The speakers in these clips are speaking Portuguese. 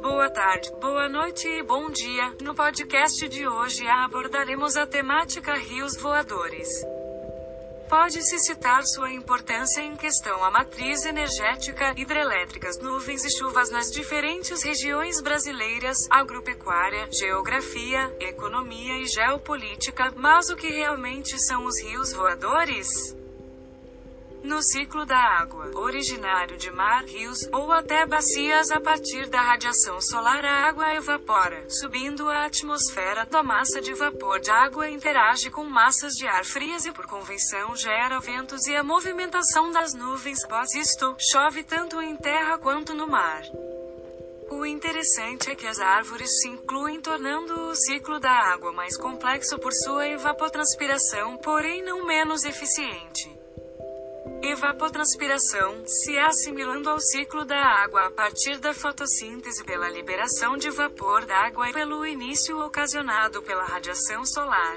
Boa tarde, boa noite e bom dia. No podcast de hoje abordaremos a temática rios voadores. Pode-se citar sua importância em questão à matriz energética, hidrelétricas, nuvens e chuvas nas diferentes regiões brasileiras, agropecuária, geografia, economia e geopolítica, mas o que realmente são os rios voadores? No ciclo da água, originário de mar, rios, ou até bacias a partir da radiação solar a água evapora, subindo à atmosfera, da massa de vapor de água interage com massas de ar frias e por convenção gera ventos e a movimentação das nuvens, após isto, chove tanto em terra quanto no mar. O interessante é que as árvores se incluem tornando o ciclo da água mais complexo por sua evapotranspiração, porém não menos eficiente. Evapotranspiração, se assimilando ao ciclo da água a partir da fotossíntese pela liberação de vapor d'água e pelo início ocasionado pela radiação solar.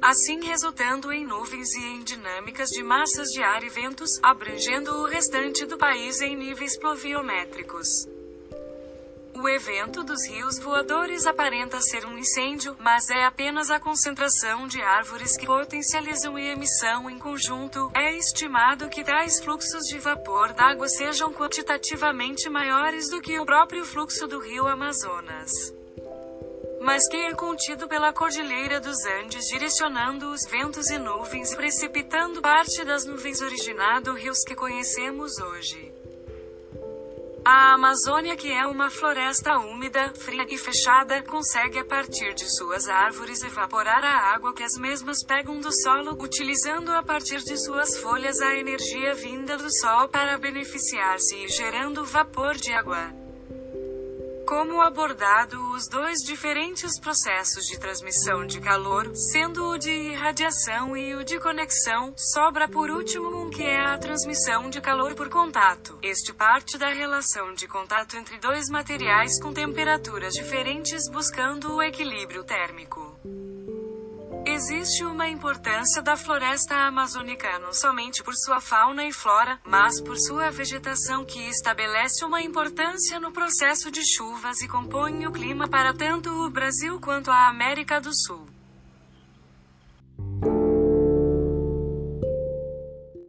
Assim resultando em nuvens e em dinâmicas de massas de ar e ventos, abrangendo o restante do país em níveis pluviométricos. O evento dos rios voadores aparenta ser um incêndio, mas é apenas a concentração de árvores que potencializam a emissão em conjunto. É estimado que tais fluxos de vapor d'água sejam quantitativamente maiores do que o próprio fluxo do rio Amazonas mas que é contido pela Cordilheira dos Andes, direcionando os ventos e nuvens precipitando parte das nuvens originado rios que conhecemos hoje. A Amazônia, que é uma floresta úmida, fria e fechada, consegue a partir de suas árvores evaporar a água que as mesmas pegam do solo, utilizando a partir de suas folhas a energia vinda do sol para beneficiar-se e gerando vapor de água. Como abordado os dois diferentes processos de transmissão de calor, sendo o de irradiação e o de conexão, sobra por último um que é a transmissão de calor por contato. Este parte da relação de contato entre dois materiais com temperaturas diferentes buscando o equilíbrio térmico. Existe uma importância da floresta amazônica não somente por sua fauna e flora, mas por sua vegetação que estabelece uma importância no processo de chuvas e compõe o clima para tanto o Brasil quanto a América do Sul.